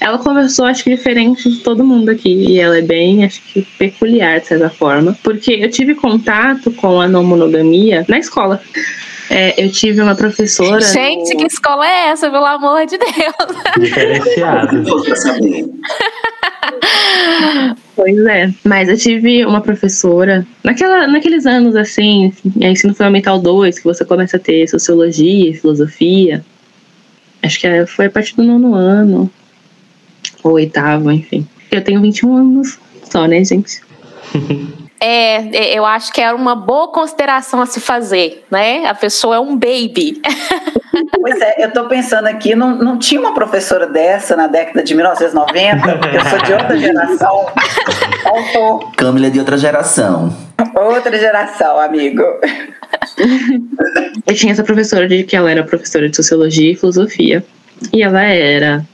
ela começou, acho que diferente de todo mundo aqui. E ela é bem, acho que, peculiar, de certa forma. Porque eu tive contato com a não monogamia na escola. É, eu tive uma professora. Gente, no- que escola é essa, pelo amor de Deus? Diferenciado. Pois é. Mas eu tive uma professora, naquela, naqueles anos assim, é, ensino fundamental 2, que você começa a ter sociologia, filosofia. Acho que é- foi a partir do nono ano, ou oitavo, enfim. Eu tenho 21 anos só, né, gente? É, é, eu acho que é uma boa consideração a se fazer, né? A pessoa é um baby. Pois é, eu tô pensando aqui, não, não tinha uma professora dessa na década de 1990? Porque eu sou de outra geração. Faltou Câmila é de outra geração. outra geração, amigo. Eu tinha essa professora de que ela era professora de sociologia e filosofia. E ela era.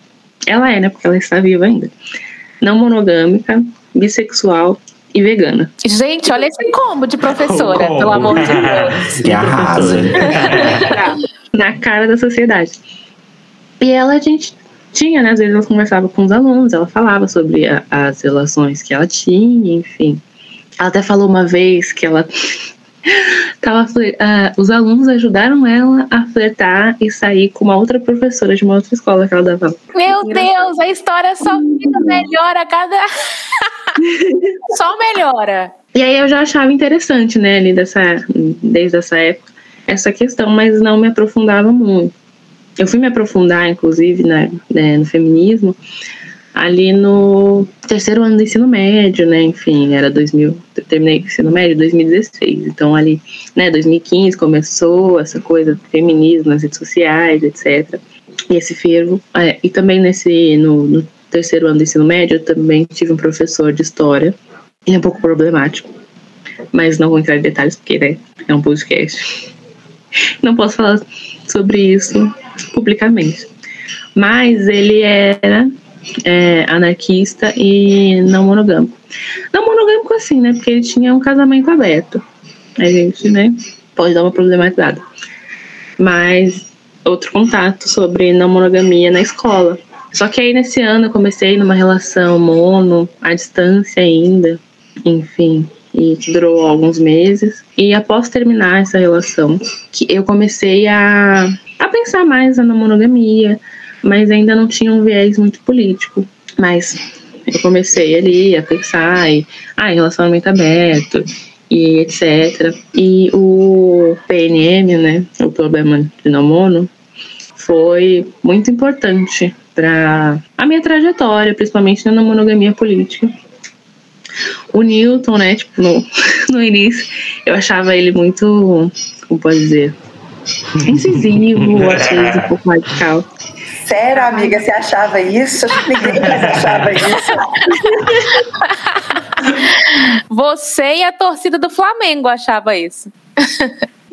Ela é, né? Porque ela está viva ainda. Não monogâmica, bissexual e vegana. Gente, olha esse combo de professora, Como? pelo amor de Deus. Que arrasa. na cara da sociedade. E ela, a gente tinha, né? Às vezes ela conversava com os alunos, ela falava sobre a- as relações que ela tinha, enfim. Ela até falou uma vez que ela tava ah, os alunos ajudaram ela a flertar e sair com uma outra professora de uma outra escola que ela dava. Meu Deus, a história só fica melhor a cada. só melhora. E aí eu já achava interessante, né, ali dessa, desde essa época, essa questão, mas não me aprofundava muito. Eu fui me aprofundar, inclusive, né, né, no feminismo, ali no terceiro ano do ensino médio, né, enfim, era 2000, eu terminei o ensino médio em 2016, então ali, né, 2015 começou essa coisa do feminismo nas redes sociais, etc. E esse fervo, é, e também nesse, no, no terceiro ano do ensino médio, eu também tive um professor de história, ele é um pouco problemático, mas não vou entrar em detalhes porque né, é um podcast. Não posso falar sobre isso publicamente. Mas ele era é, anarquista e não monogâmico. Não monogâmico assim, né? Porque ele tinha um casamento aberto. A gente, né, pode dar uma problematizada. Mas outro contato sobre não monogamia na escola. Só que aí nesse ano eu comecei numa relação mono, à distância ainda, enfim, e que durou alguns meses. E após terminar essa relação, que eu comecei a, a pensar mais na monogamia, mas ainda não tinha um viés muito político. Mas eu comecei ali a pensar e, ah, em relacionamento aberto e etc. E o PNM, né, o problema de não mono, foi muito importante para a minha trajetória, principalmente na monogamia política. O Newton, né, tipo, no, no início, eu achava ele muito, como pode dizer, incisivo, às vezes um pouco radical. Sério, amiga, você achava isso? Acho que ninguém mais achava isso. Você e a torcida do Flamengo achava isso.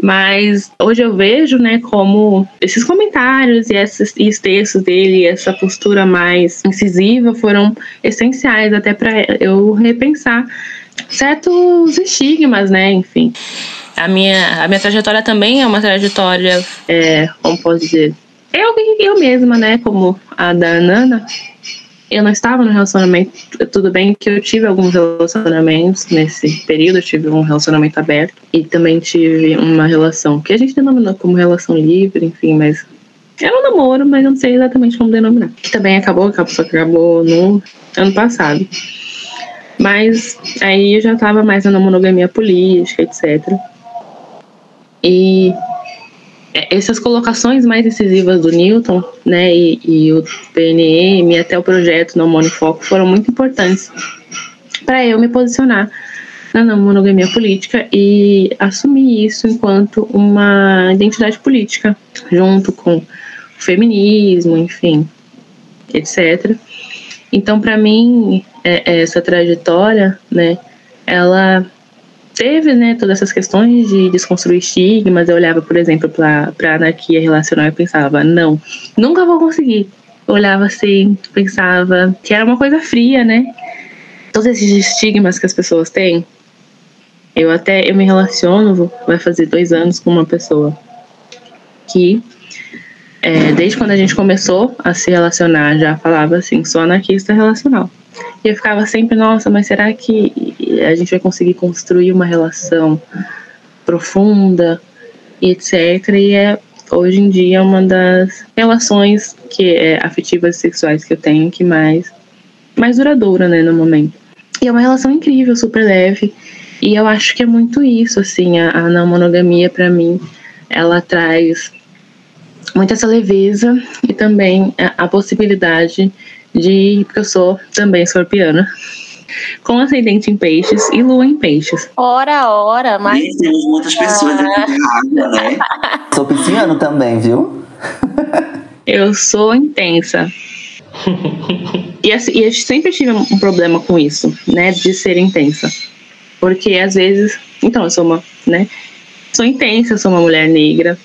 Mas hoje eu vejo, né, como esses comentários e esses, e os textos dele, essa postura mais incisiva foram essenciais até para eu repensar certos estigmas, né, enfim. A minha, a minha trajetória também é uma trajetória, é, como posso dizer, eu, eu mesma, né, como a da Nana, eu não estava no relacionamento. Tudo bem que eu tive alguns relacionamentos nesse período, eu tive um relacionamento aberto e também tive uma relação que a gente denominou como relação livre, enfim, mas era um namoro, mas eu não sei exatamente como denominar. Que também acabou, acabou só que acabou no ano passado. Mas aí eu já estava mais na monogamia política, etc. E essas colocações mais incisivas do Newton, né, e, e o PNM e até o projeto No Money Foco foram muito importantes para eu me posicionar na não monogamia política e assumir isso enquanto uma identidade política, junto com o feminismo, enfim, etc. Então, para mim, é, é, essa trajetória, né, ela teve, né, todas essas questões de desconstruir estigmas. Eu olhava, por exemplo, para a anarquia relacional e pensava, não, nunca vou conseguir. Olhava assim, pensava que era uma coisa fria, né? Todos esses estigmas que as pessoas têm. Eu até eu me relaciono, vai fazer dois anos com uma pessoa que é, desde quando a gente começou a se relacionar, já falava assim, sou anarquista relacional. E eu ficava sempre, nossa, mas será que a gente vai conseguir construir uma relação profunda e etc. E é hoje em dia uma das relações que é afetivas e sexuais que eu tenho que mais mais duradoura, né, no momento. E é uma relação incrível, super leve. E eu acho que é muito isso, assim, a, a não monogamia para mim, ela traz muita essa leveza e também a, a possibilidade de. Porque eu sou também escorpiana. Com ascendente em peixes e lua em peixes. Ora, ora, mas. E temos muitas pessoas aqui na água, né? Sou pisciano também, viu? Eu sou intensa. e, assim, e eu sempre tive um problema com isso, né? De ser intensa. Porque às vezes. Então, eu sou uma. né? Sou intensa, sou uma mulher negra,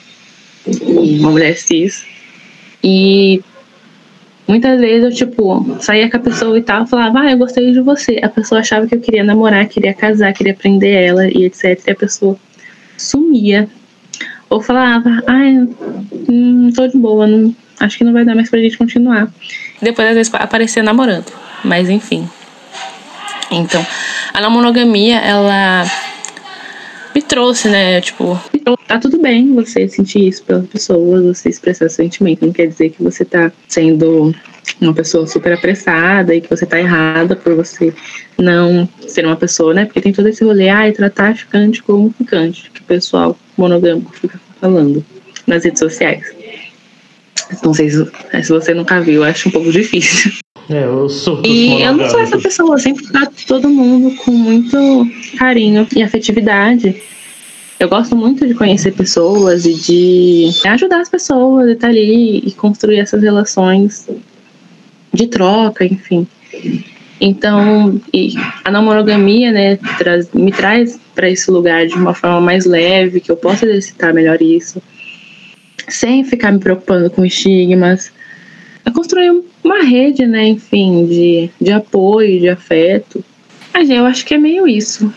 uma mulher cis. E muitas vezes eu, tipo, saía com a pessoa e tal, falava, ah, eu gostei de você. A pessoa achava que eu queria namorar, queria casar, queria prender ela e etc. E a pessoa sumia. Ou falava, ai, não tô de boa, não, acho que não vai dar mais pra gente continuar. Depois, às vezes, aparecia namorando. Mas, enfim. Então, a não monogamia, ela me trouxe, né? Tipo, tá tudo bem você sentir isso pelas pessoas, você expressar sentimento. Não quer dizer que você tá sendo uma pessoa super apressada e que você tá errada por você não ser uma pessoa, né? Porque tem todo esse rolê, ai, tratar ficante como ficante, que o pessoal monogâmico fica falando nas redes sociais. Não sei se, se você nunca viu, acho um pouco difícil. É, eu sou. E eu não sou essa pessoa, eu sempre trato todo mundo com muito carinho e afetividade. Eu gosto muito de conhecer pessoas e de ajudar as pessoas e estar tá ali e construir essas relações de troca, enfim. Então, a não monogamia, né, traz, me traz para esse lugar de uma forma mais leve, que eu possa exercitar melhor isso, sem ficar me preocupando com estigmas, é construir uma rede, né, enfim, de, de apoio, de afeto. Mas eu acho que é meio isso.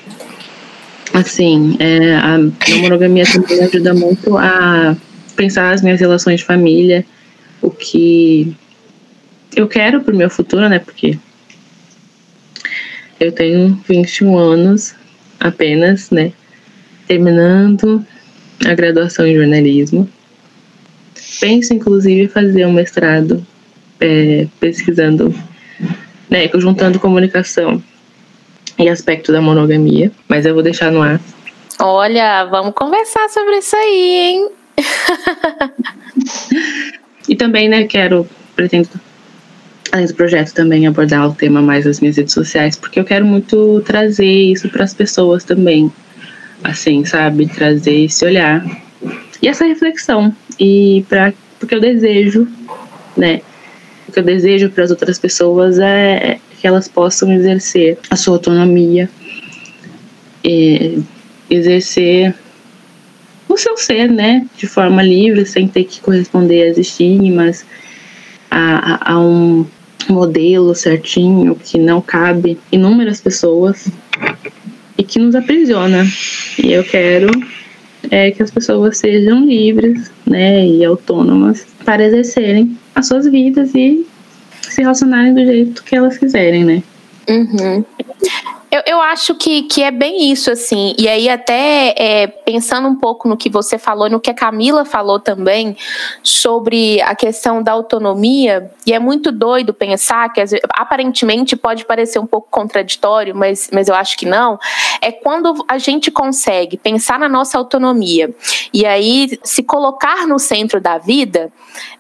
Assim, é, a, a monogamia também ajuda muito a pensar as minhas relações de família, o que eu quero pro meu futuro, né, porque eu tenho 21 anos apenas, né, terminando a graduação em jornalismo. Penso, inclusive, fazer um mestrado é, pesquisando, né, juntando comunicação e aspecto da monogamia, mas eu vou deixar no ar. Olha, vamos conversar sobre isso aí, hein? e também, né, quero, pretendo, além do projeto, também abordar o tema mais nas minhas redes sociais, porque eu quero muito trazer isso para as pessoas também, assim, sabe? Trazer esse olhar e essa reflexão, e para porque eu desejo, né, o que eu desejo para as outras pessoas é que elas possam exercer a sua autonomia, exercer o seu ser, né, de forma livre, sem ter que corresponder às estigmas, a, a, a um modelo certinho que não cabe inúmeras pessoas e que nos aprisiona. E eu quero é que as pessoas sejam livres, né, e autônomas para exercerem as suas vidas e se relacionarem do jeito que elas quiserem, né? Uhum. Eu, acho que, que é bem isso, assim. E aí, até é, pensando um pouco no que você falou no que a Camila falou também sobre a questão da autonomia, e é muito doido pensar que aparentemente pode parecer um pouco contraditório, mas, mas eu acho que não. É quando a gente consegue pensar na nossa autonomia e aí se colocar no centro da vida,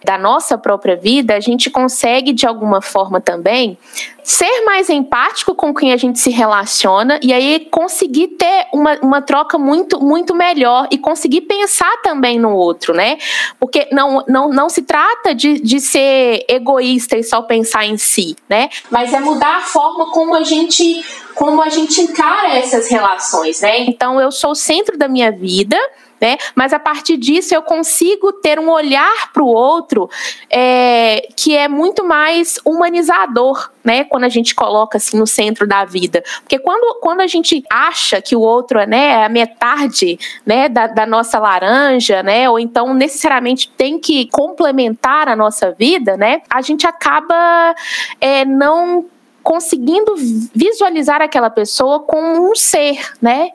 da nossa própria vida, a gente consegue de alguma forma também ser mais empático com quem a gente se relaciona relaciona e aí conseguir ter uma, uma troca muito, muito melhor e conseguir pensar também no outro, né? Porque não, não, não se trata de, de ser egoísta e só pensar em si, né? Mas é mudar a forma como a gente como a gente encara essas relações, né? Então eu sou o centro da minha vida, né? Mas a partir disso eu consigo ter um olhar para o outro é, que é muito mais humanizador, né? Quando a gente coloca assim no centro da vida, porque quando, quando a gente acha que o outro né, é a metade, né, da, da nossa laranja, né? Ou então necessariamente tem que complementar a nossa vida, né? A gente acaba é, não conseguindo visualizar aquela pessoa como um ser, né?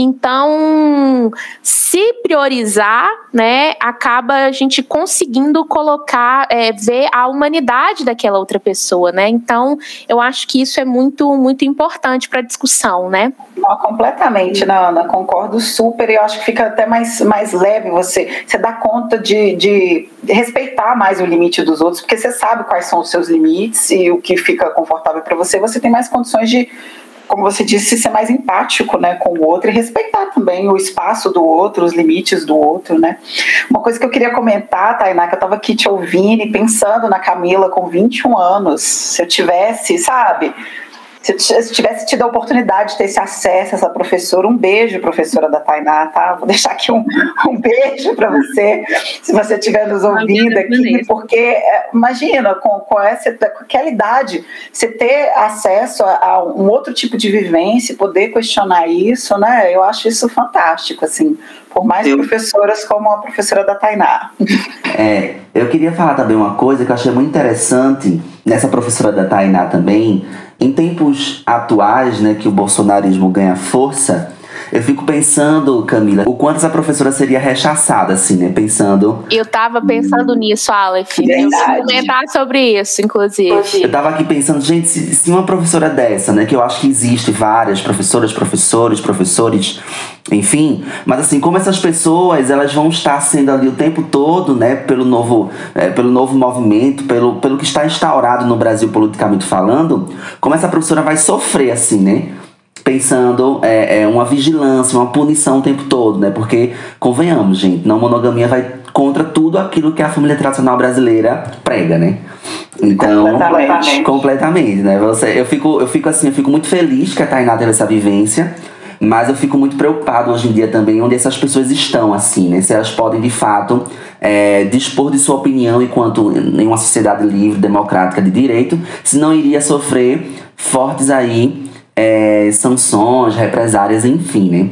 Então, se priorizar, né, acaba a gente conseguindo colocar, é, ver a humanidade daquela outra pessoa, né? Então, eu acho que isso é muito, muito importante para a discussão, né? Não, completamente, Nana, concordo super. Eu acho que fica até mais, mais leve você, você dá conta de, de respeitar mais o limite dos outros, porque você sabe quais são os seus limites e o que fica confortável para você. Você tem mais condições de como você disse, ser mais empático né, com o outro e respeitar também o espaço do outro, os limites do outro, né? Uma coisa que eu queria comentar, Tainá, que eu estava aqui te ouvindo e pensando na Camila com 21 anos, se eu tivesse, sabe, se eu tivesse tido a oportunidade de ter esse acesso a essa professora, um beijo, professora da Tainá, tá? Vou deixar aqui um, um beijo para você, se você estiver nos ouvindo aqui, porque é, imagina, com, com, essa, com aquela idade, você ter acesso a, a, um outro tipo de vivência, poder questionar isso, né? Eu acho isso fantástico, assim, por mais eu... professoras como a professora da Tainá. É, eu queria falar também uma coisa que eu achei muito interessante nessa professora da Tainá também, em tempos atuais, né, que o bolsonarismo ganha força, eu fico pensando, Camila, o quanto essa professora seria rechaçada, assim, né? Pensando. Eu tava pensando nisso, Aleph. Eu vou comentar sobre isso, inclusive. Eu tava aqui pensando, gente, se, se, uma professora dessa, né? Que eu acho que existe várias professoras, professores, professores, enfim. Mas assim, como essas pessoas, elas vão estar sendo ali o tempo todo, né? Pelo novo, é, pelo novo movimento, pelo, pelo que está instaurado no Brasil politicamente falando, como essa professora vai sofrer, assim, né? Pensando é, é, uma vigilância, uma punição o tempo todo, né? Porque, convenhamos, gente, não monogamia vai contra tudo aquilo que a família tradicional brasileira prega, né? Então, completamente, completamente né? Você, eu, fico, eu fico assim, eu fico muito feliz que a Tainá teve essa vivência, mas eu fico muito preocupado hoje em dia também onde essas pessoas estão, assim, né? Se elas podem, de fato, é, dispor de sua opinião enquanto em uma sociedade livre, democrática, de direito, se não iria sofrer fortes aí é, sanções, represárias, enfim, né?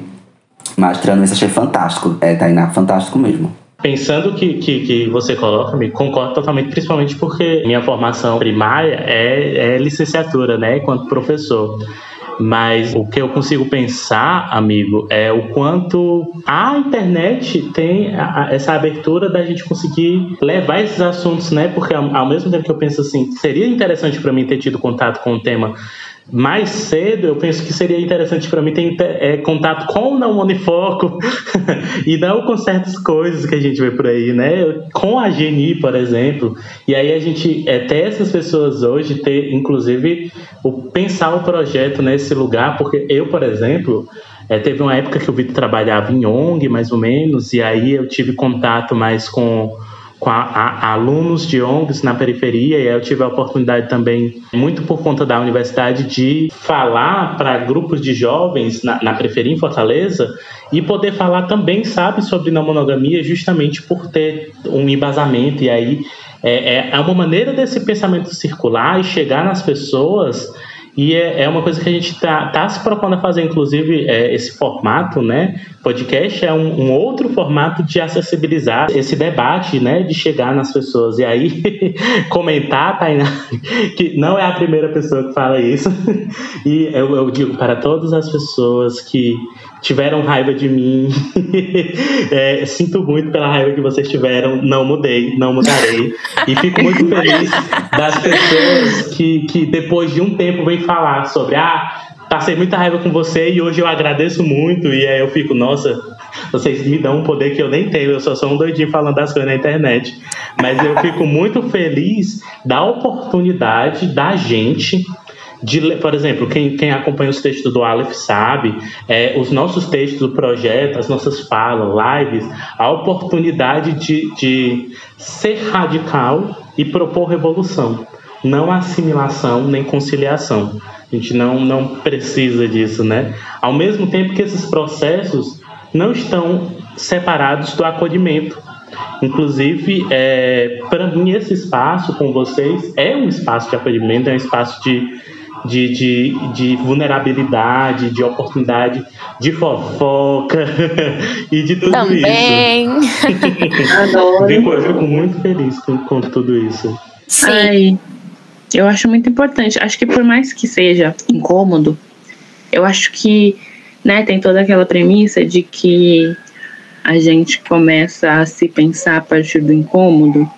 Mas tirando isso, achei fantástico. É, Tainá, fantástico mesmo. Pensando que, que, que você coloca, me concordo totalmente, principalmente porque minha formação primária é, é licenciatura, né, enquanto professor. Mas o que eu consigo pensar, amigo, é o quanto a internet tem essa abertura da gente conseguir levar esses assuntos, né? Porque ao mesmo tempo que eu penso assim, seria interessante para mim ter tido contato com o tema mais cedo, eu penso que seria interessante para mim ter é, contato com o não monofoco e não com certas coisas que a gente vê por aí, né? Com a Geni, por exemplo. E aí a gente é, ter essas pessoas hoje, ter inclusive o pensar o projeto nesse lugar, porque eu, por exemplo, é, teve uma época que o Vitor trabalhava em ONG, mais ou menos, e aí eu tive contato mais com com a, a, alunos de ONGs na periferia, e eu tive a oportunidade também, muito por conta da universidade, de falar para grupos de jovens na, na periferia em Fortaleza e poder falar também, sabe, sobre não monogamia, justamente por ter um embasamento, e aí é, é, é uma maneira desse pensamento circular e chegar nas pessoas e é, é uma coisa que a gente está tá se propondo a fazer, inclusive, é, esse formato, né? Podcast é um, um, outro formato de acessibilizar esse debate, né? De chegar nas pessoas. E aí, comentar, Tainá, que não é a primeira pessoa que fala isso. E eu, eu digo para todas as pessoas que tiveram raiva de mim. é, sinto muito pela raiva que vocês tiveram. Não mudei, não mudarei. E fico muito feliz das pessoas que, que depois de um tempo vêm falar sobre ah, passei muita raiva com você e hoje eu agradeço muito. E aí eu fico, nossa, vocês me dão um poder que eu nem tenho, eu só sou um doidinho falando das coisas na internet. Mas eu fico muito feliz da oportunidade da gente de, por exemplo, quem, quem acompanha os textos do Aleph sabe, é, os nossos textos do projeto, as nossas falas, lives, a oportunidade de, de ser radical e propor revolução, não assimilação nem conciliação. A gente não, não precisa disso, né? Ao mesmo tempo que esses processos não estão separados do acolhimento. Inclusive, é, para mim, esse espaço com vocês é um espaço de acolhimento, é um espaço de, de, de, de vulnerabilidade, de oportunidade, de fofoca e de tudo Também. isso. Adoro. Fico, eu fico muito feliz com, com tudo isso. Sim. Ai, eu acho muito importante. Acho que por mais que seja incômodo, eu acho que, né, tem toda aquela premissa de que a gente começa a se pensar a partir do incômodo.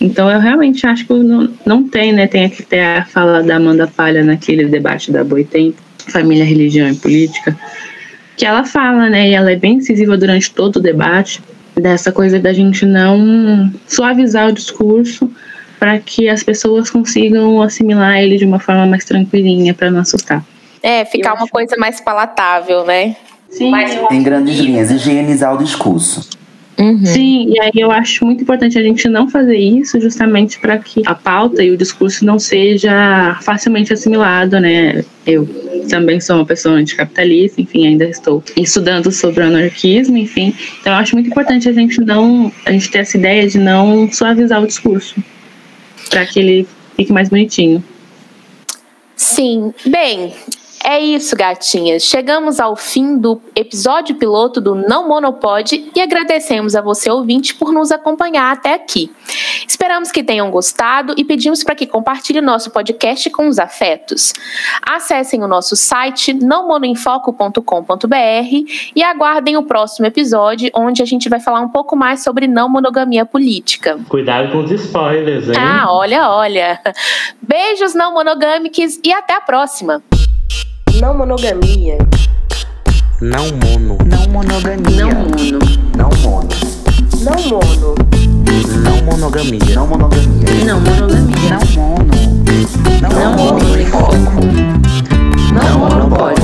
Então eu realmente acho que não, não tem, né? Tem aqui até a fala da Amanda Palha naquele debate da Boitempo, Família, Religião e Política, que ela fala, né? E ela é bem incisiva durante todo o debate, dessa coisa da gente não suavizar o discurso para que as pessoas consigam assimilar ele de uma forma mais tranquilinha, para não assustar. É, ficar Eu uma acho- coisa mais palatável, né? Sim, Em grandes linhas, higienizar o discurso. Uhum. Sim, e aí eu acho muito importante a gente não fazer isso justamente para que a pauta e o discurso não seja facilmente assimilado, né? Eu também sou uma pessoa anticapitalista, enfim, ainda estou estudando sobre o anarquismo, enfim. Então eu acho muito importante a gente não, a gente ter essa ideia de não suavizar o discurso para que ele fique mais bonitinho. Sim. Bem, é isso, gatinhas. Chegamos ao fim do episódio piloto do Não Monopode e agradecemos a você, ouvinte, por nos acompanhar até aqui. Esperamos que tenham gostado e pedimos para que compartilhe nosso podcast com os afetos. Acessem o nosso site nãomonoinfoco.com.br e aguardem o próximo episódio, onde a gente vai falar um pouco mais sobre não monogamia política. Cuidado com os spoilers, hein? Ah, olha, olha. Beijos não monogâmicos e até a próxima. Não monogamia. Não mono. Não monogamia. Não mono. Não mono. Não mono. Não monogamia. Não monogamia. Não monogamia. Não mono. Não mono. Não mono.